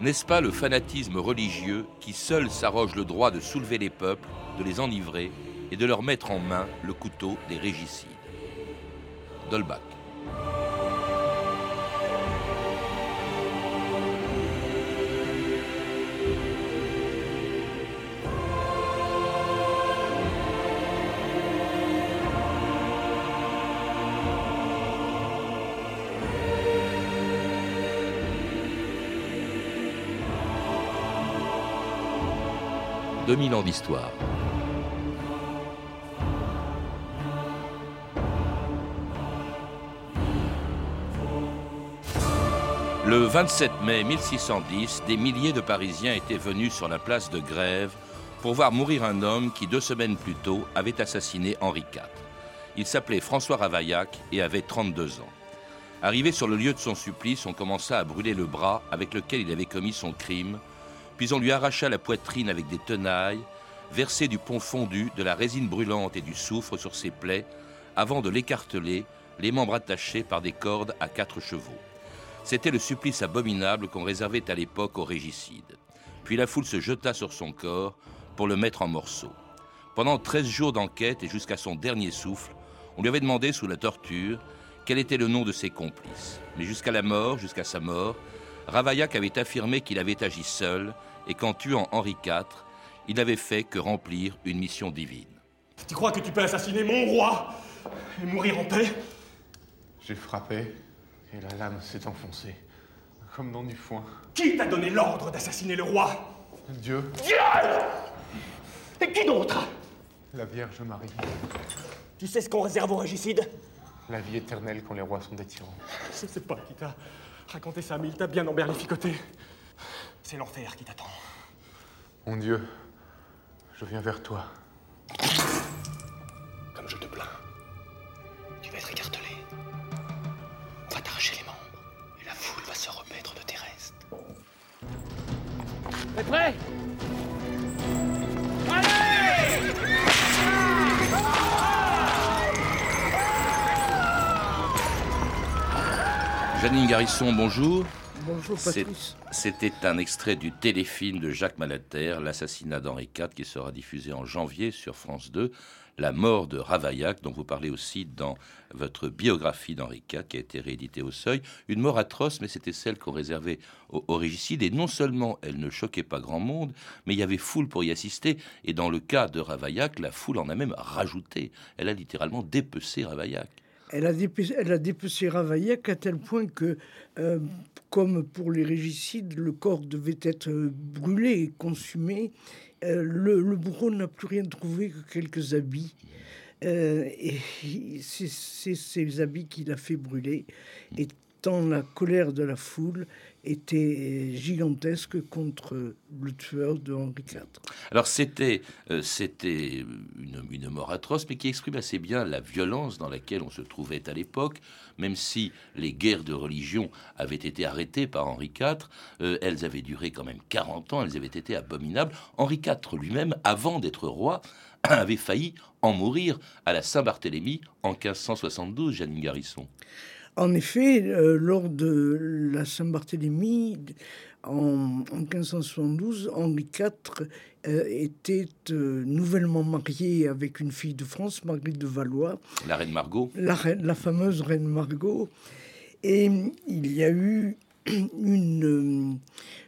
N'est-ce pas le fanatisme religieux qui seul s'arroge le droit de soulever les peuples, de les enivrer et de leur mettre en main le couteau des régicides? Dolbach. 2000 ans d'histoire. Le 27 mai 1610, des milliers de Parisiens étaient venus sur la place de Grève pour voir mourir un homme qui, deux semaines plus tôt, avait assassiné Henri IV. Il s'appelait François Ravaillac et avait 32 ans. Arrivé sur le lieu de son supplice, on commença à brûler le bras avec lequel il avait commis son crime, puis on lui arracha la poitrine avec des tenailles, versait du pont fondu, de la résine brûlante et du soufre sur ses plaies, avant de l'écarteler, les membres attachés par des cordes à quatre chevaux. C'était le supplice abominable qu'on réservait à l'époque aux régicides. Puis la foule se jeta sur son corps pour le mettre en morceaux. Pendant 13 jours d'enquête et jusqu'à son dernier souffle, on lui avait demandé sous la torture quel était le nom de ses complices. Mais jusqu'à la mort, jusqu'à sa mort, Ravaillac avait affirmé qu'il avait agi seul et qu'en tuant Henri IV, il n'avait fait que remplir une mission divine. Tu crois que tu peux assassiner mon roi et mourir en paix? J'ai frappé et la lame s'est enfoncée, comme dans du foin. Qui t'a donné l'ordre d'assassiner le roi? Dieu. Dieu Et qui d'autre? La Vierge Marie. Tu sais ce qu'on réserve aux régicides? La vie éternelle quand les rois sont des tyrans. Je sais pas qui t'a raconté ça, mais il t'a bien emberlificoté. C'est l'enfer qui t'attend. Mon Dieu, je viens vers toi. Comme je te plains, tu vas être écartelé. On va t'arracher les membres et la foule va se remettre de tes restes. T'es prêt? Janine Garrison, bonjour. Bonjour Patrice. C'était un extrait du téléfilm de Jacques Malater, L'assassinat d'Henri IV, qui sera diffusé en janvier sur France 2. La mort de Ravaillac, dont vous parlez aussi dans votre biographie d'Henri IV, qui a été rééditée au Seuil. Une mort atroce, mais c'était celle qu'on réservait aux, aux, régicides. Et non seulement elle ne choquait pas grand monde, mais il y avait foule pour y assister. Et dans le cas de Ravaillac, la foule en a même rajouté. Elle a littéralement dépecé Ravaillac. Elle a, dépecé, elle a Ravaillac à tel point que, euh, comme pour les régicides, le corps devait être brûlé et consumé. Euh, le, bourreau n'a plus rien trouvé que quelques habits. Euh, et c'est ces habits qu'il a fait brûler. Et tant la colère de la foule était gigantesque contre le tueur de Henri IV. Alors c'était euh, c'était une, une, mort atroce, mais qui exprime assez bien la violence dans laquelle on se trouvait à l'époque, même si les guerres de religion avaient été arrêtées par Henri IV, euh, elles avaient duré quand même 40 ans, elles avaient été abominables. Henri IV lui-même, avant d'être roi, avait failli en mourir à la Saint-Barthélemy en 1572, Janine Garrison. En effet, euh, lors de la Saint-Barthélemy, en, en, 1572, Henri IV euh, était euh, nouvellement marié avec une fille de France, Marguerite de Valois. La reine Margot. La, reine, la fameuse reine Margot. Et il y a eu une,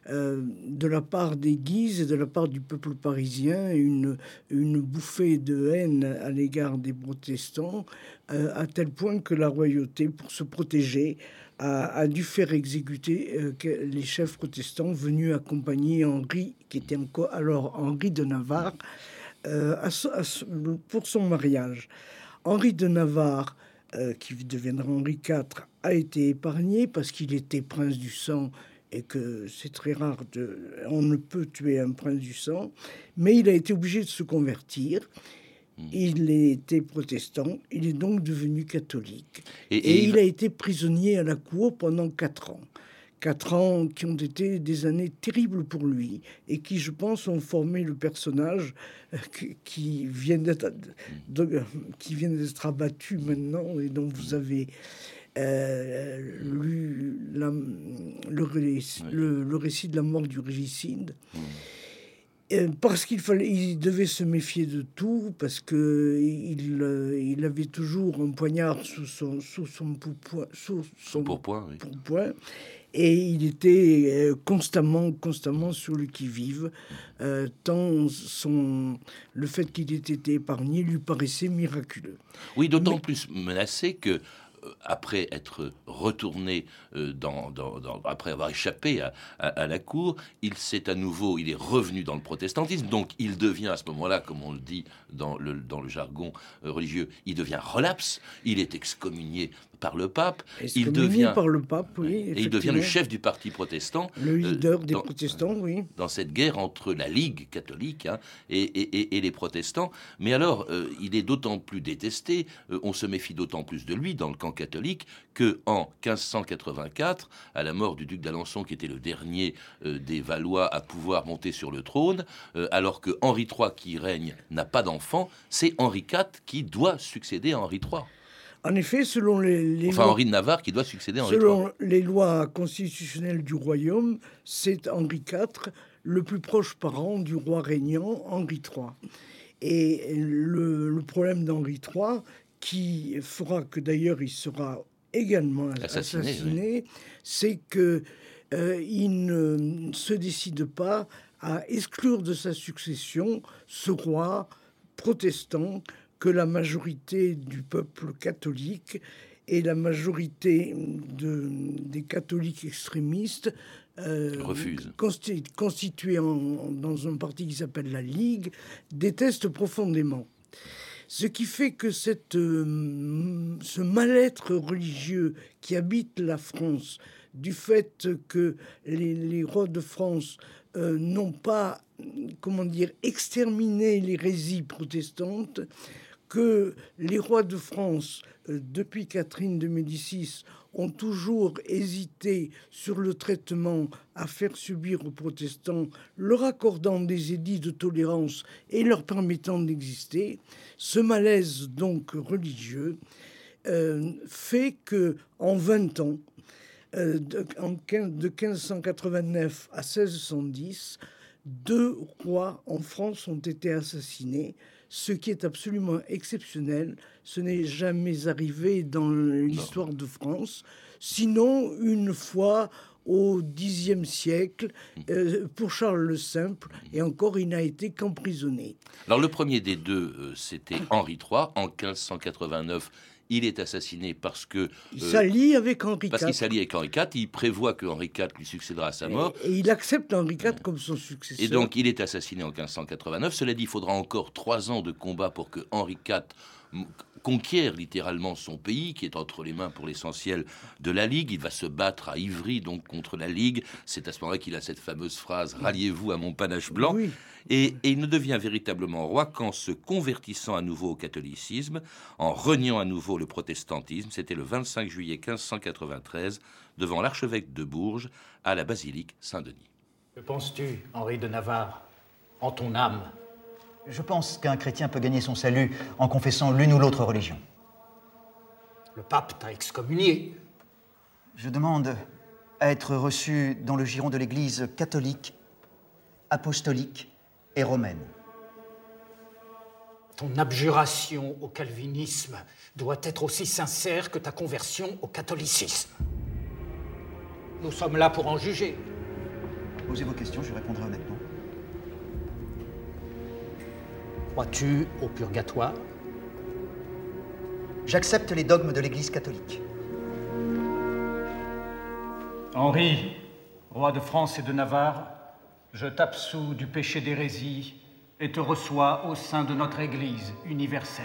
euh, de la part des Guises et de la part du peuple parisien, une, une bouffée de haine à l'égard des protestants, euh, à tel point que la royauté, pour se protéger, a, a dû faire exécuter euh, les chefs protestants venus accompagner Henri, qui était encore alors Henri de Navarre, pour son mariage. Henri de Navarre, euh, qui deviendra Henri IV, a été épargné parce qu'il était prince du sang et que c'est très rare de on ne peut tuer un prince du sang. Mais il a été obligé de se convertir. Il était protestant. Il est donc devenu catholique. Et, et, et il a été prisonnier à la cour pendant quatre ans quatre ans qui ont été des années terribles pour lui et qui, je pense, ont formé le personnage euh, qui, vient d'être qui vient d'être abattu maintenant et dont vous avez euh, lu la- le, récit, le- le récit de la mort du régicide. Euh, parce qu'il fallait, il devait se méfier de tout, parce que il, euh, il avait toujours un poignard sous son, sous son pourpoint, sous son Pourpoint, oui. pourpoint, et il était euh, constamment, constamment sur le qui-vive, euh, tant son, le fait qu'il ait été épargné lui paraissait miraculeux. Oui, d'autant plus menacé que euh, après être retourné dans, dans- dans- après avoir échappé à, à- à la cour, il s'est à nouveau, il est revenu dans le protestantisme, donc il devient à ce moment-là, comme on le dit dans le, dans le jargon religieux, il devient relapse, il est excommunié par le pape, il devient, par le pape, oui. et il devient le chef du parti protestant. Le euh, leader des dans- protestants, oui. dans cette guerre entre la Ligue catholique hein, et, et- et- et les protestants. Mais alors, euh, il est d'autant plus détesté, euh, on se méfie d'autant plus de lui dans le camp catholique que en 1584, à la mort du duc d'Alençon, qui était le dernier des Valois à pouvoir monter sur le trône, alors que Henri III qui règne n'a pas d'enfant, c'est Henri IV qui doit succéder à Henri III. En effet, selon les, les Enfin, lois- Henri de Navarre qui doit succéder à Henri III. Selon les lois constitutionnelles du royaume, c'est Henri IV, le plus proche parent du roi régnant Henri III. Et le, le problème d'Henri III, qui fera que d'ailleurs il sera également Assassiné, assassiné, c'est que euh, il ne se décide pas à exclure de sa succession ce roi protestant que la majorité du peuple catholique et la majorité de- des catholiques extrémistes euh, constitués en- dans un parti qui s'appelle la Ligue, détestent profondément. Ce qui fait que cette, euh, ce mal-être religieux qui habite la France, du fait que les, les rois de France euh, n'ont pas, comment dire, exterminé l'hérésie protestante, que les rois de France, euh, depuis Catherine de Médicis, ont toujours hésité sur le traitement à faire subir aux protestants, leur accordant des édits de tolérance et leur permettant d'exister. Ce malaise donc religieux euh, fait que en 20 ans, euh, de, de 1589 à 1610, deux rois en France ont été assassinés, ce qui est absolument exceptionnel. Ce n'est jamais arrivé dans l'histoire de France, sinon une fois au Xe siècle euh, pour Charles le Simple, et encore il n'a été qu'emprisonné. Alors le premier des deux, euh, c'était Henri III. En 1589, il est assassiné parce que Il euh, s'allie avec Henri parce qu'il IV. s'allie avec Henri IV. Il prévoit que Henri IV lui succédera à sa mort. Et, et il accepte Henri IV comme son successeur. Et donc, il est assassiné en 1589. Cela dit, il faudra encore trois ans de combat pour que Henri IV conquiert littéralement son pays, qui est entre les mains pour l'essentiel de la Ligue. Il va se battre à Ivry, donc contre la Ligue. C'est à ce moment-là qu'il a cette fameuse phrase Ralliez-vous à mon panache blanc. Oui. Et, et il ne devient véritablement roi qu'en se convertissant à nouveau au catholicisme, en reniant à nouveau le protestantisme. C'était le 25 juillet 1593, devant l'archevêque de Bourges, à la basilique Saint-Denis. Que penses-tu, Henri de Navarre, en ton âme? Je pense qu'un chrétien peut gagner son salut en confessant l'une ou l'autre religion. Le pape t'a excommunié. Je demande à être reçu dans le giron de l'Église catholique, apostolique et romaine. Ton abjuration au calvinisme doit être aussi sincère que ta conversion au catholicisme. Nous sommes là pour en juger. Posez vos questions, je répondrai honnêtement. Crois-tu au purgatoire? J'accepte les dogmes de l'Église catholique. Henri, roi de France et de Navarre, je t'absous du péché d'hérésie et te reçois au sein de notre Église universelle.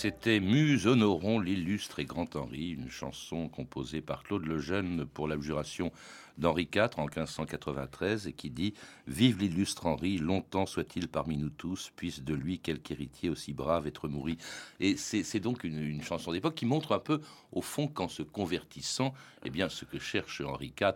C'était Muse honorons l'illustre et grand Henri, une chanson composée par Claude Lejeune pour l'abjuration d'Henri IV en 1593 et qui dit Vive l'illustre Henri, longtemps soit-il parmi nous tous, puisse de lui quelque héritier aussi brave être mouru. Et c'est donc une, chanson d'époque qui montre un peu, au fond, qu'en se convertissant, eh bien, ce que cherche Henri IV,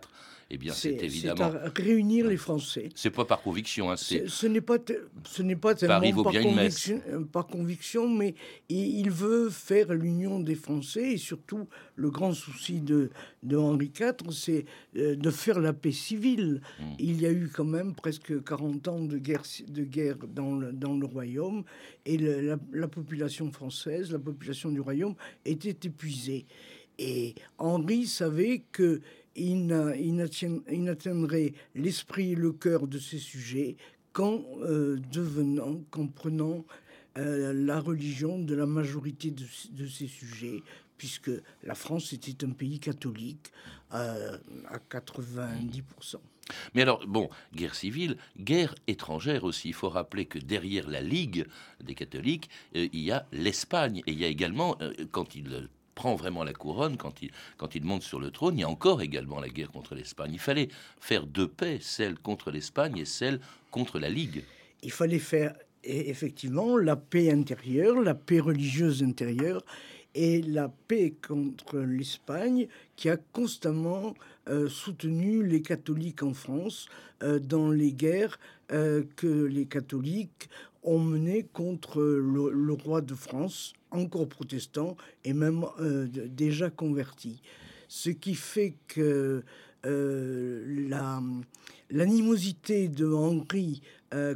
eh bien, c'est évidemment réunir les Français. C'est pas par conviction, hein, ce n'est pas ce n'est pas tellement par conviction, par conviction, mais il veut faire l'union des Français et surtout le grand souci de, de Henri IV, c'est euh, de faire la paix civile. Mm. Il y a eu quand même presque 40 ans de guerre, de guerre dans, le, dans le royaume et la, population française, la population du royaume était épuisée. Et Henri savait que il n'atteindrait l'esprit et le cœur de ces sujets qu'en euh, devenant, qu'en prenant euh, la religion de la majorité de, de, ces sujets, puisque la France était un pays catholique euh, à 90%. Mais alors, bon, guerre civile, guerre étrangère aussi. Il faut rappeler que derrière la Ligue des catholiques, euh, il y a l'Espagne. Et il y a également, euh, quand il prend vraiment la couronne, quand il, quand il monte sur le trône, il y a encore également la guerre contre l'Espagne. Il fallait faire deux paix, celle contre l'Espagne et celle contre la Ligue. Il fallait faire effectivement la paix intérieure, la paix religieuse intérieure et la paix contre l'Espagne qui a constamment euh, soutenu les catholiques en France euh, dans les guerres euh, que les catholiques ont menées contre le, roi de France, encore protestant et même déjà converti. Ce qui fait que l'animosité de Henri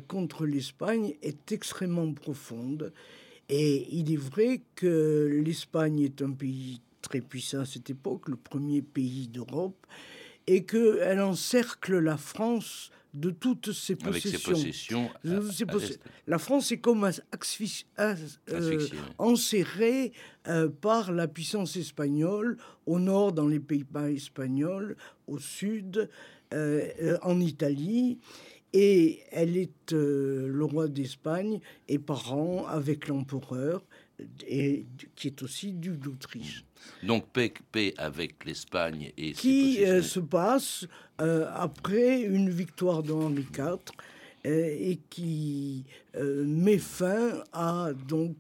contre l'Espagne est extrêmement profonde et il est vrai que l'Espagne est un pays très puissant à cette époque, le premier pays d'Europe, et qu'elle encercle la France de toutes ses possessions. la France est comme euh, enserrée euh, par la puissance espagnole, au nord dans les Pays-Bas espagnols, au sud euh, en Italie. Et elle est euh, le roi d'Espagne et parent avec l'empereur, et qui est aussi duc d'Autriche. Donc paix, paix avec l'Espagne et qui euh, se passe euh, après une victoire de Henri IV et qui met fin à donc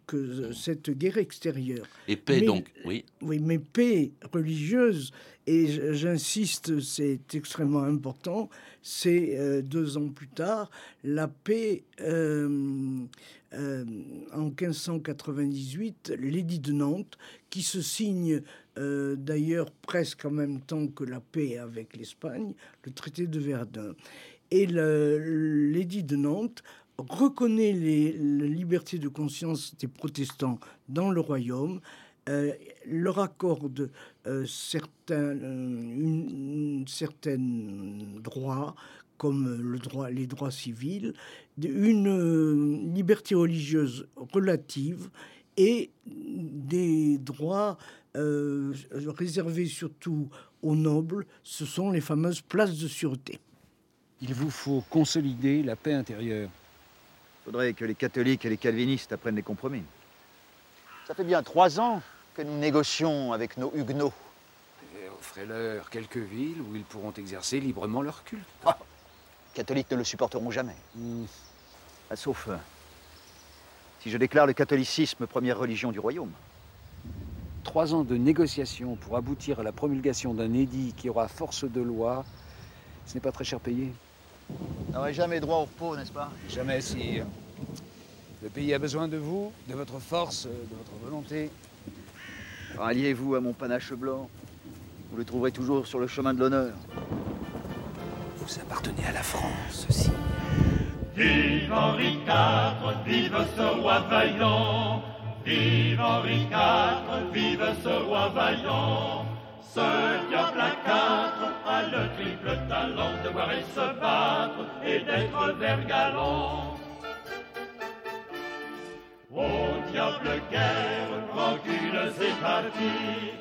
cette guerre extérieure. Et paix donc, oui. Oui, mais paix religieuse et j'insiste, c'est extrêmement important, c'est euh, deux ans plus tard, la paix euh, euh, en 1598, l'édit de Nantes, qui se signe d'ailleurs presque en même temps que la paix avec l'Espagne, le traité de Verdun. Et l'édit de Nantes reconnaît les, la liberté de conscience des protestants dans le royaume, euh, leur accorde euh, certains, euh, droits, comme droit, les droits civils, une liberté religieuse relative et des droits réservés surtout aux nobles, ce sont les fameuses places de sûreté. Il vous faut consolider la paix intérieure. Il faudrait que les catholiques et les calvinistes apprennent les compromis. Ça fait bien trois ans que nous négocions avec nos huguenots. Offrez-leur quelques villes où ils pourront exercer librement leur culte. Ah, les catholiques ne le supporteront jamais. Hmm. Ah, sauf euh, si je déclare le catholicisme première religion du royaume. Trois ans de négociations pour aboutir à la promulgation d'un édit qui aura force de loi, ce n'est pas très cher payé. Vous n'aurez jamais droit au repos, n'est-ce pas? Jamais, si. Le pays a besoin de vous, de votre force, de votre volonté. Ralliez-vous à mon panache blanc. Vous le trouverez toujours sur le chemin de l'honneur. Vous appartenez à la France, aussi. Vive Henri IV, vive ce roi vaillant. Vive Henri IV, vive ce roi vaillant. Ce diable à quatre a le triple talent de voir et se battre et d'être vert galant. Au diable guerre, rancunes et parties.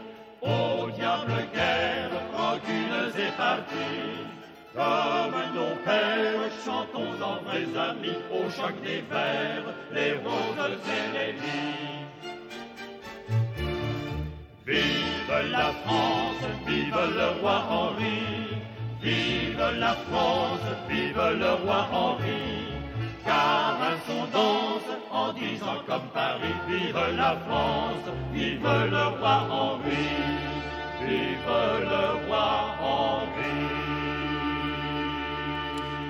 Au diable guerre, rancunes et parties. Comme nos pères, chantons en vrais amis, au choc des vers, les roses et les lits. La France, vive le roi Henri. Vive la France, vive le roi Henri. Car un son danse en disant comme Paris, vive la France, vive le roi Henri. Vive le roi Henri.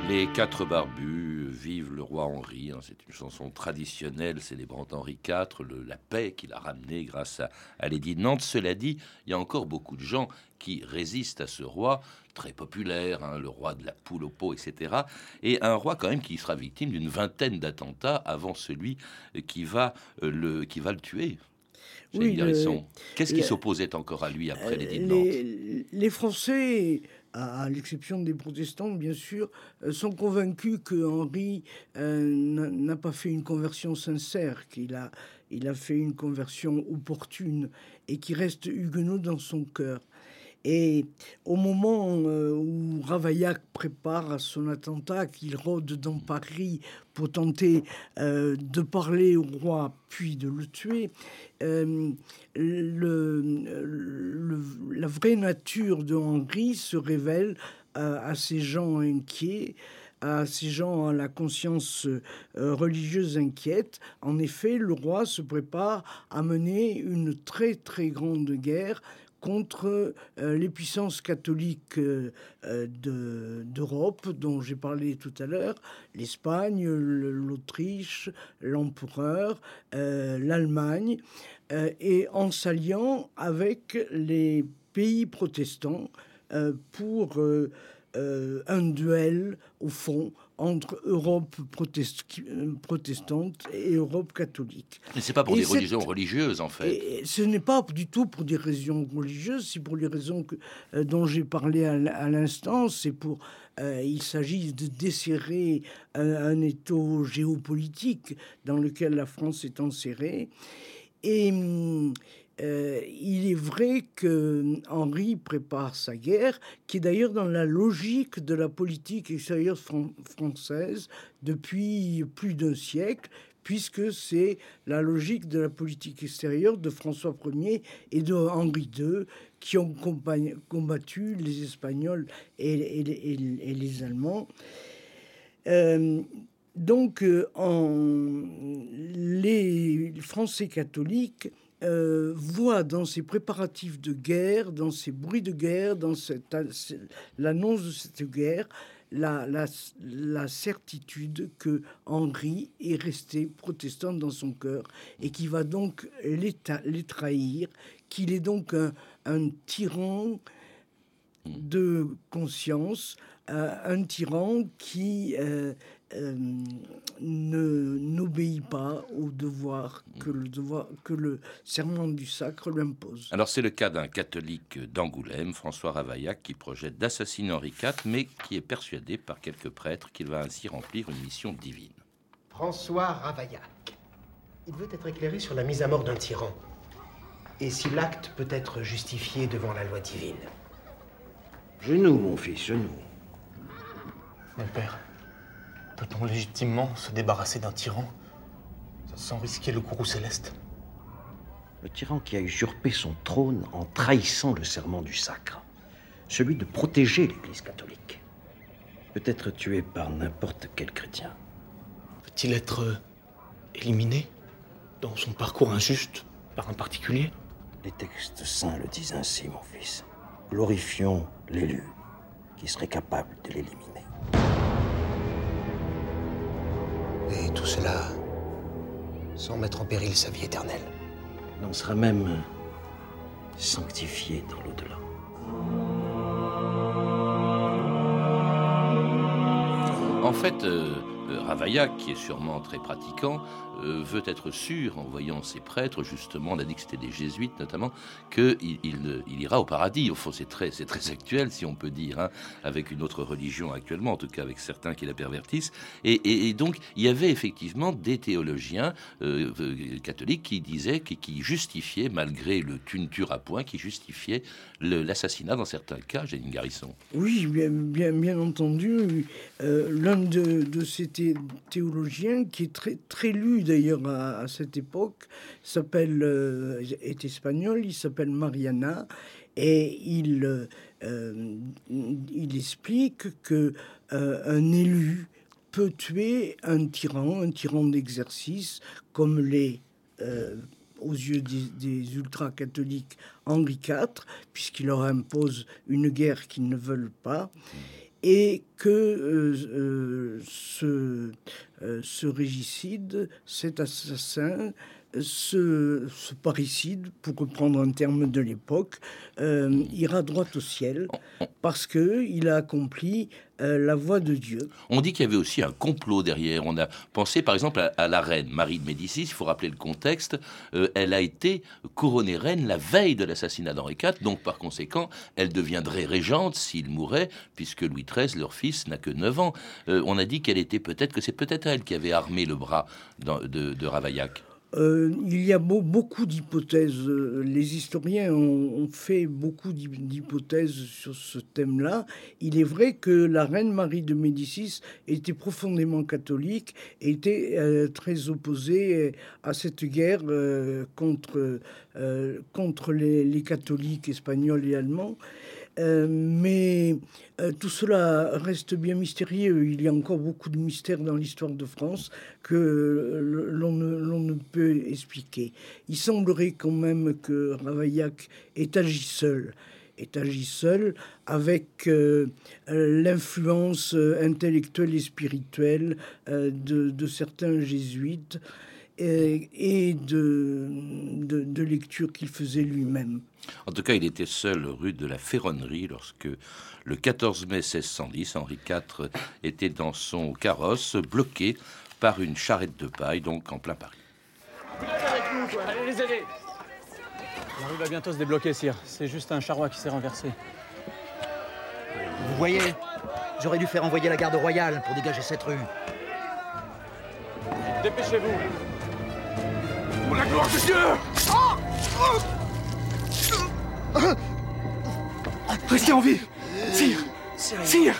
Les quatre barbus, vive le roi Henri. hein, c'est une chanson traditionnelle célébrant Henri IV, le- la paix qu'il a ramenée grâce à, à de Nantes. Cela dit, il y a encore beaucoup de gens qui résistent à ce roi très populaire, hein, le roi de la poule au pot, etc. Et un roi quand même qui sera victime d'une vingtaine d'attentats avant celui qui va euh, le, qui va le tuer. Oui. Qu'est-ce qui s'opposait encore à lui après Euh, Nantes? les, les Français, à, l'exception des protestants, bien sûr, euh, sont convaincus que Henri euh, n'a n'a pas fait une conversion sincère, qu'il a, il a fait une conversion opportune et qui reste huguenot dans son cœur. Et au moment euh, où Ravaillac prépare son attentat, qu'il rôde dans Paris pour tenter euh, de parler au roi puis de le tuer, euh, le, la vraie nature de Henri se révèle à, ces gens inquiets, à ces gens à la conscience religieuse inquiète. En effet, le roi se prépare à mener une très très grande guerre contre euh, les puissances catholiques euh, euh, de- d'Europe, dont j'ai parlé tout à l'heure, l'Espagne, le- l'Autriche, l'empereur, l'Allemagne, et en s'alliant avec les pays protestants pour un duel, au fond, entre Europe protest- euh, protestante et Europe catholique. Mais c'est pas pour Et des religions religieuses, en fait. et ce n'est pas du tout pour des raisons religieuses, c'est pour les raisons que, euh, dont j'ai parlé à, l'instant. C'est pour, euh, il s'agit de desserrer un, un étau géopolitique dans lequel la France est enserrée. Et hum, euh, il est vrai que Henri prépare sa guerre, qui est d'ailleurs dans la logique de la politique extérieure fran- française depuis plus d'un siècle, puisque c'est la logique de la politique extérieure de François Ier et de Henri II, qui ont combattu les Espagnols et les Allemands. Euh, donc, euh, en, les Français catholiques euh, voient dans ces préparatifs de guerre, dans ces bruits de guerre, dans l'annonce de cette guerre, la, certitude que Henri est resté protestant dans son cœur et qui va donc les, trahir, qu'il est donc un, un tyran de conscience, euh, un tyran qui euh, euh, ne n'obéit pas au devoir que le devoir que le serment du sacre lui impose. Alors c'est le cas d'un catholique d'Angoulême, François Ravaillac, qui projette d'assassiner Henri IV, mais qui est persuadé par quelques prêtres qu'il va ainsi remplir une mission divine. François Ravaillac. Il veut être éclairé sur la mise à mort d'un tyran. Et si l'acte peut être justifié devant la loi divine. Genou, mon fils, genou. Mon père, peut-on légitimement se débarrasser d'un tyran sans risquer le courroux céleste? Le tyran qui a usurpé son trône en trahissant le serment du sacre. Celui de protéger l'Église catholique. Peut être tué par n'importe quel chrétien. Peut-il être euh, éliminé dans son parcours injuste par un particulier? Les textes saints le disent ainsi, mon fils. Glorifions l'élu qui serait capable de l'éliminer. Et tout cela sans mettre en péril sa vie éternelle. Il en sera même sanctifié dans l'au-delà. En fait, euh, euh, Ravaillac, qui est sûrement très pratiquant, veut être sûr, en voyant ses prêtres, justement, on a dit que c'était des jésuites notamment, qu'il il, il, ira au paradis. Au fond, c'est très, c'est très actuel, si on peut dire, hein, avec une autre religion actuellement, en tout cas avec certains qui la pervertissent. Et, donc, il y avait effectivement des théologiens euh, euh, catholiques qui disaient, qui, qui justifiaient, malgré le tu ne tueras point, qui justifiaient l'assassinat dans certains cas, Janine Garrison. Oui, bien, bien, bien entendu. euh, L'un de, ces thé- théologiens qui est très, très lu d'ailleurs à, cette époque, s'appelle, euh, est espagnol, il s'appelle Mariana, et il, il explique que un élu peut tuer un tyran, un tyran d'exercice, comme les aux yeux des, ultra-catholiques Henri IV, puisqu'il leur impose une guerre qu'ils ne veulent pas, et que euh, euh, euh, ce régicide, cet assassin, ce, parricide, pour reprendre un terme de l'époque, euh, ira droit au ciel parce que il a accompli euh, la voie de Dieu. On dit qu'il y avait aussi un complot derrière. On a pensé par exemple à, la reine Marie de Médicis. Il faut rappeler le contexte. Euh, elle a été couronnée reine la veille de l'assassinat d'Henri IV. Donc par conséquent, elle deviendrait régente s'il mourait, puisque Louis XIII, leur fils, n'a que 9 ans. on a dit qu'elle était peut-être que c'est peut-être elle qui avait armé le bras de, de Ravaillac. Euh, il y a beaucoup d'hypothèses. Les historiens ont, fait beaucoup d'hypothèses sur ce thème-là. Il est vrai que la reine Marie de Médicis était profondément catholique et était euh, très opposée à cette guerre euh, contre, contre les, catholiques espagnols et allemands. Euh, mais euh, tout cela reste bien mystérieux. Il y a encore beaucoup de mystères dans l'histoire de France que l'on ne, peut expliquer. Il semblerait quand même que Ravaillac ait agi seul est agi seul avec euh, l'influence intellectuelle et spirituelle de, certains jésuites et, de, de, de lecture qu'il faisait lui-même. En tout cas, il était seul rue de la Ferronnerie lorsque, le 14 mai 1610, Henri IV était dans son carrosse, bloqué par une charrette de paille, donc en plein Paris. Allez les aider La rue va bientôt se débloquer, sire. C'est juste un charroi qui s'est renversé. Vous voyez J'aurais dû faire envoyer la garde royale pour dégager cette rue. Dépêchez-vous Pour la gloire de Dieu Restez en vie. Sire. Sire.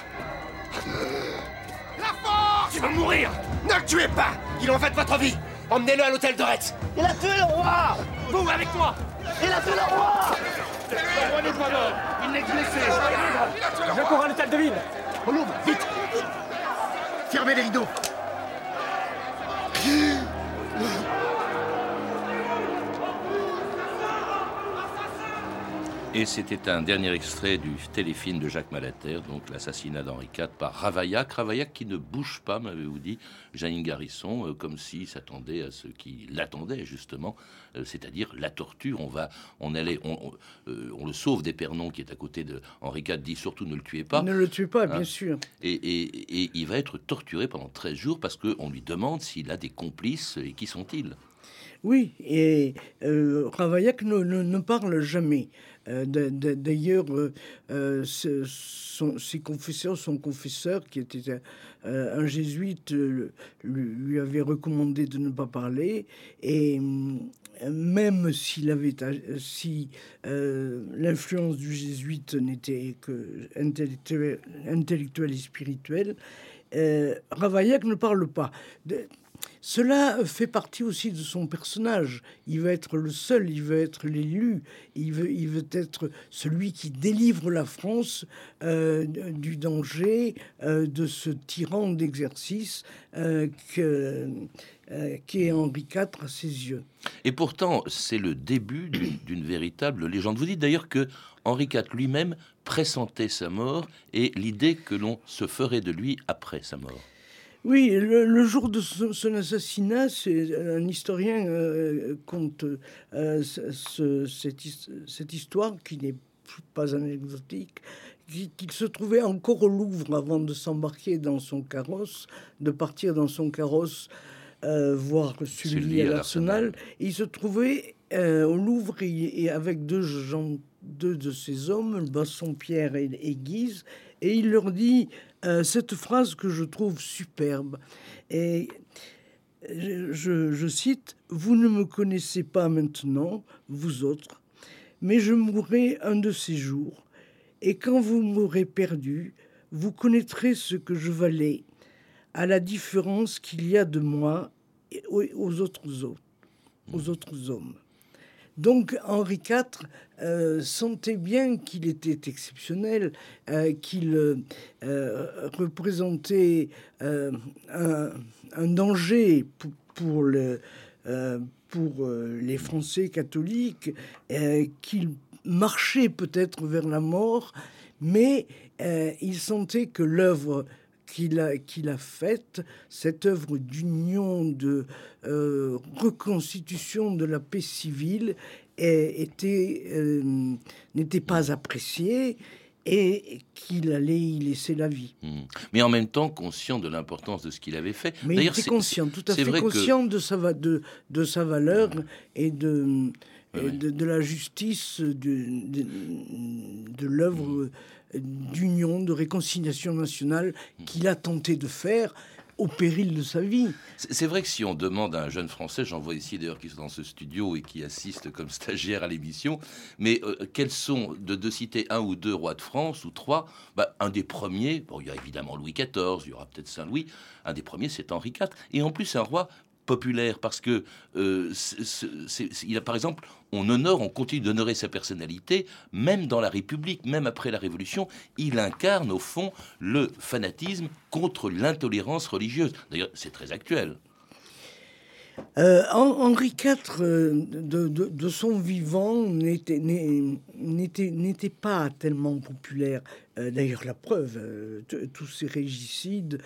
La force. Il va mourir. Ne le tuez pas. Il en va de votre vie. Emmenez-le à l'hôtel de Retz. Il a tué le roi. Vous, avec moi. Il a tué le roi. Le roi n'est pas mort Il n'est blessé Je cours à l'hôtel de ville. On l'ouvre, vite. Fermez les rideaux Et c'était un dernier extrait du téléfilm de Jacques Malater, donc l'assassinat d'Henri IV par Ravaillac. Ravaillac qui ne bouge pas, m'avez-vous dit, Janine Garrisson, euh, comme s'il s'attendait à ce qui l'attendait justement, euh, c'est-à-dire la torture. On va, on allait, on, euh, le sauve d'Épernon qui est à côté de Henri IV, dit surtout ne le tuez pas. Ne le tuez pas, bien hein. sûr. Et, et, il va être torturé pendant 13 jours parce qu'on lui demande s'il a des complices et qui sont-ils. Oui, et Ravaillac ne, ne, parle jamais. Euh, d'ailleurs, euh, euh, ses confesseurs, son confesseur, qui était un, jésuite, lui, avait recommandé de ne pas parler. Et même s'il avait, si l'influence du jésuite n'était que intellectuelle, et spirituelle, Ravaillac ne parle pas. Cela fait partie aussi de son personnage. Il veut être le seul, il veut être l'élu, il veut, il veut être celui qui délivre la France euh, du danger euh, de ce tyran d'exercice euh, qui est Henri IV à ses yeux. Et pourtant, c'est le début d'une véritable légende. Vous dites d'ailleurs que Henri IV lui-même pressentait sa mort et l'idée que l'on se ferait de lui après sa mort. Oui, le, jour de son, assassinat, c'est un historien euh, compte euh, cette, histoire qui n'est pas anecdotique, qu'il se trouvait encore au Louvre avant de s'embarquer dans son carrosse, de partir dans son carrosse euh, voir celui, à l'Arsenal. Il se trouvait au Louvre et, avec deux, gens, deux de ses hommes, Basson-Pierre et, et Guise, et il leur dit euh, cette phrase que je trouve superbe. Et je, cite, Vous ne me connaissez pas maintenant, vous autres, mais je mourrai un de ces jours, et quand vous m'aurez perdu, vous connaîtrez ce que je valais, à la différence qu'il y a de moi hommes, aux autres hommes. Donc Henri IV euh, sentait bien qu'il était exceptionnel, euh, qu'il euh, représentait un, danger pour, pour les Français catholiques, qu'il marchait peut-être vers la mort, mais il sentait que l'œuvre qu'il a, qu'il a faite, cette œuvre d'union, de euh, reconstitution de la paix civile, était, euh, n'était pas appréciée et qu'il allait y laisser la vie. Hmm. Mais en même temps, conscient de l'importance de ce qu'il avait fait. Mais il était conscient, tout à fait conscient de, sa, de, de sa valeur et de, de, la justice de, de, l'œuvre d'union, de réconciliation nationale qu'il a tenté de faire au péril de sa vie. C'est vrai que si on demande à un jeune Français, j'en vois ici d'ailleurs qui sont dans ce studio et qui assistent comme stagiaire à l'émission, mais euh, quels sont, de, citer un ou deux rois de France, ou trois, bah, un des premiers, bon, il y a évidemment Louis XIV, il y aura peut-être Saint-Louis, un des premiers c'est Henri IV, et en plus un roi populaire parce que euh, il a par exemple on honore, on continue d'honorer sa personnalité, même dans la République, même après la Révolution, il incarne au fond le fanatisme contre l'intolérance religieuse. D'ailleurs, c'est très actuel. Euh, Henri IV, euh, de, son vivant, n'était pas tellement populaire. Euh, d'ailleurs, la preuve, tous ces régicides,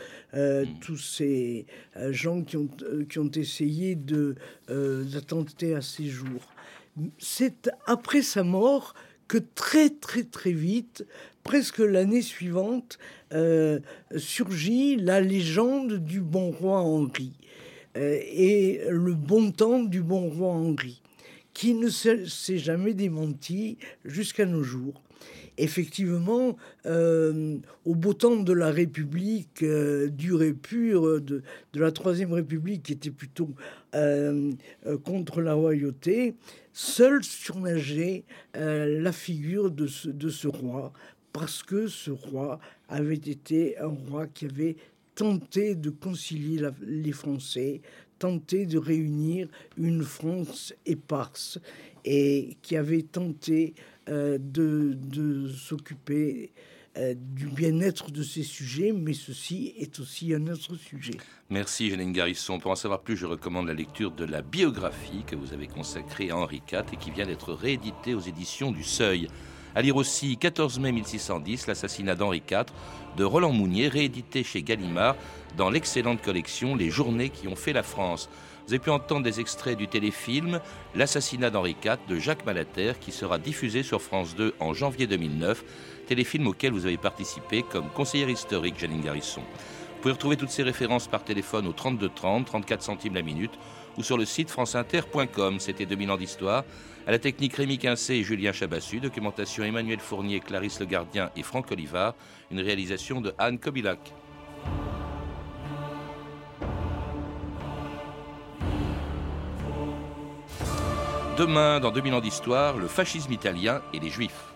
tous ces gens qui ont, qui ont essayé d'attenter à ses jours. C'est après sa mort que très très très vite, presque l'année suivante, surgit la légende du bon roi Henri. Euh, et le bon temps du bon roi Henri, qui ne s'est jamais démenti jusqu'à nos jours. Effectivement, euh, au beau temps de la République euh, dure et pure, de, la Troisième République, qui était plutôt contre la royauté, seul surnageait la figure de ce roi, parce que ce roi avait été un roi qui avait tenter de concilier les Français, tenter de réunir une France éparse et qui avait tenté euh, de, s'occuper euh, du bien-être de ces sujets, mais ceci est aussi un autre sujet. Merci Janine Garisson. Pour en savoir plus, je recommande la lecture de la biographie que vous avez consacrée à Henri IV et qui vient d'être rééditée aux éditions du Seuil. À lire aussi 14 mai 1610, l'assassinat d'Henri IV de Roland Mounier, réédité chez Gallimard dans l'excellente collection Les Journées qui ont fait la France. Vous avez pu entendre des extraits du téléfilm L'assassinat d'Henri IV de Jacques Malater qui sera diffusé sur France 2 en janvier 2009, téléfilm auquel vous avez participé comme conseillère historique Janine Garrisson. Vous pouvez retrouver toutes ces références par téléphone au 32 30, 34 centimes la minute ou sur le site franceinter.com. C'était 2000 ans d'histoire. À la technique Rémi Quincé et Julien Chabassu, documentation Emmanuel Fournier, Clarisse Le Gardien et Franck Olivard, une réalisation de Anne Kobilac. Demain, dans 2000 ans d'histoire, le fascisme italien et les juifs.